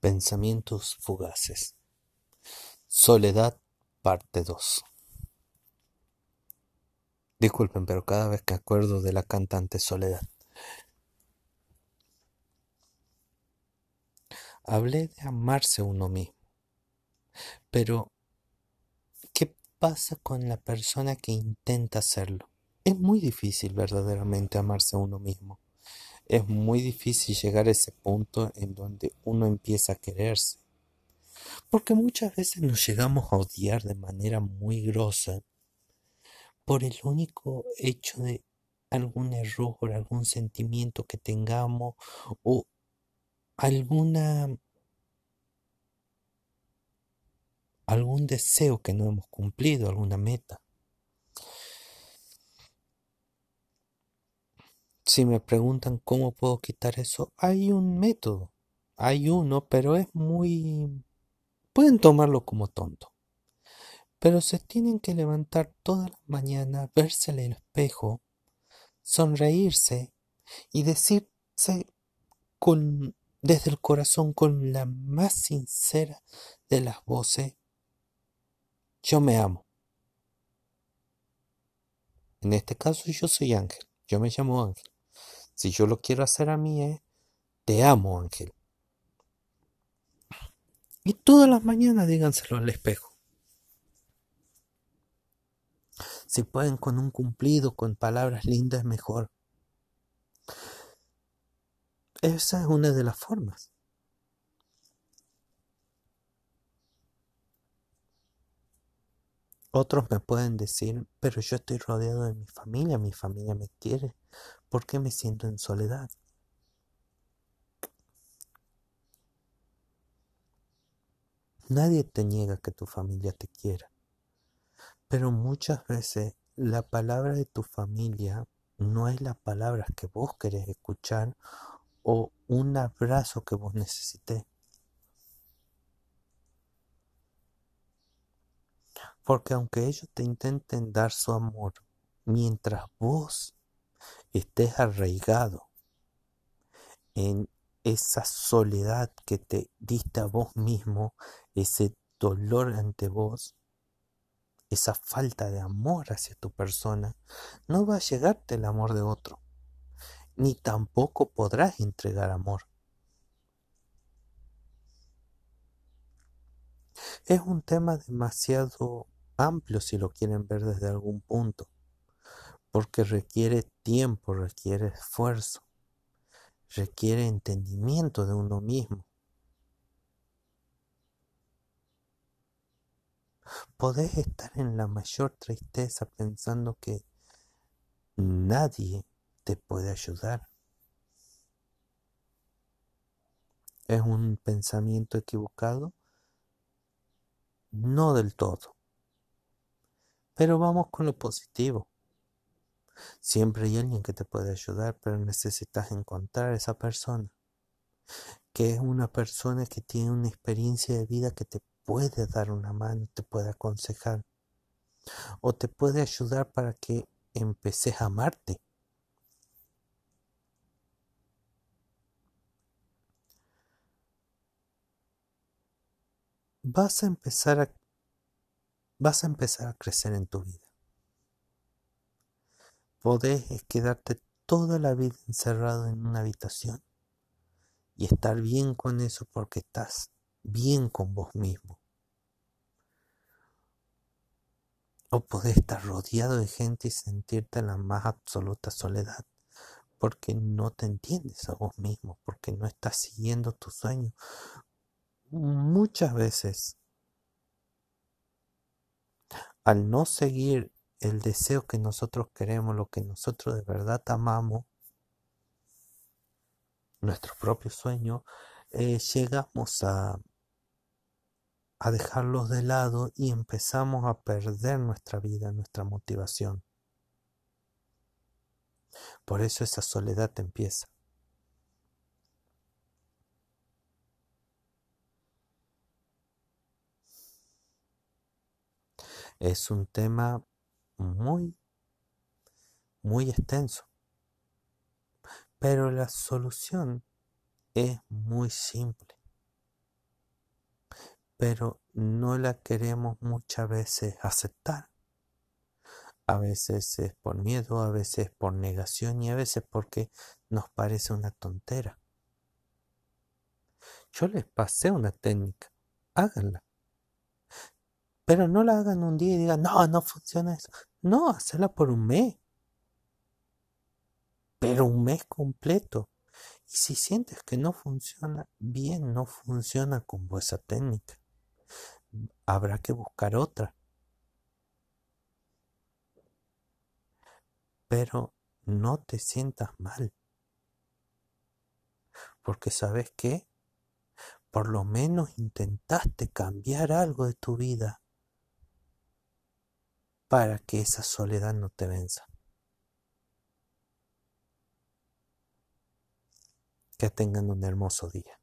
Pensamientos fugaces. Soledad, parte 2. Disculpen, pero cada vez que acuerdo de la cantante Soledad. Hablé de amarse uno mismo. Pero, ¿qué pasa con la persona que intenta hacerlo? Es muy difícil verdaderamente amarse uno mismo es muy difícil llegar a ese punto en donde uno empieza a quererse. Porque muchas veces nos llegamos a odiar de manera muy grosa por el único hecho de algún error, algún sentimiento que tengamos o alguna algún deseo que no hemos cumplido, alguna meta. Si me preguntan cómo puedo quitar eso, hay un método. Hay uno, pero es muy... Pueden tomarlo como tonto. Pero se tienen que levantar toda la mañana, verse en el espejo, sonreírse y decirse desde el corazón, con la más sincera de las voces, yo me amo. En este caso yo soy Ángel, yo me llamo Ángel. Si yo lo quiero hacer a mí es, te amo, Ángel. Y todas las mañanas díganselo al espejo. Si pueden con un cumplido, con palabras lindas, mejor. Esa es una de las formas. Otros me pueden decir, pero yo estoy rodeado de mi familia, mi familia me quiere, ¿por qué me siento en soledad? Nadie te niega que tu familia te quiera, pero muchas veces la palabra de tu familia no es la palabra que vos querés escuchar o un abrazo que vos necesites. Porque aunque ellos te intenten dar su amor, mientras vos estés arraigado en esa soledad que te diste a vos mismo, ese dolor ante vos, esa falta de amor hacia tu persona, no va a llegarte el amor de otro, ni tampoco podrás entregar amor. Es un tema demasiado amplio si lo quieren ver desde algún punto, porque requiere tiempo, requiere esfuerzo, requiere entendimiento de uno mismo. Podés estar en la mayor tristeza pensando que nadie te puede ayudar. ¿Es un pensamiento equivocado? No del todo. Pero vamos con lo positivo. Siempre hay alguien que te puede ayudar, pero necesitas encontrar esa persona, que es una persona que tiene una experiencia de vida que te puede dar una mano, te puede aconsejar, o te puede ayudar para que empeces a amarte. Vas a empezar a vas a empezar a crecer en tu vida. Podés quedarte toda la vida encerrado en una habitación y estar bien con eso porque estás bien con vos mismo. O podés estar rodeado de gente y sentirte en la más absoluta soledad porque no te entiendes a vos mismo, porque no estás siguiendo tu sueño. Muchas veces al no seguir el deseo que nosotros queremos, lo que nosotros de verdad amamos, nuestro propio sueño, eh, llegamos a, a dejarlos de lado y empezamos a perder nuestra vida, nuestra motivación. Por eso esa soledad empieza. Es un tema muy, muy extenso. Pero la solución es muy simple. pero no la queremos muchas veces aceptar. A veces es por miedo, a veces por negación y a veces porque nos parece una tontera. Yo les pasé una técnica, háganla. Pero no la hagan un día y digan, no, no funciona eso. No, hacerla por un mes. Pero un mes completo. Y si sientes que no funciona, bien, no funciona con esa técnica. Habrá que buscar otra. Pero no te sientas mal. Porque sabes qué? Por lo menos intentaste cambiar algo de tu vida para que esa soledad no te venza. Que tengan un hermoso día.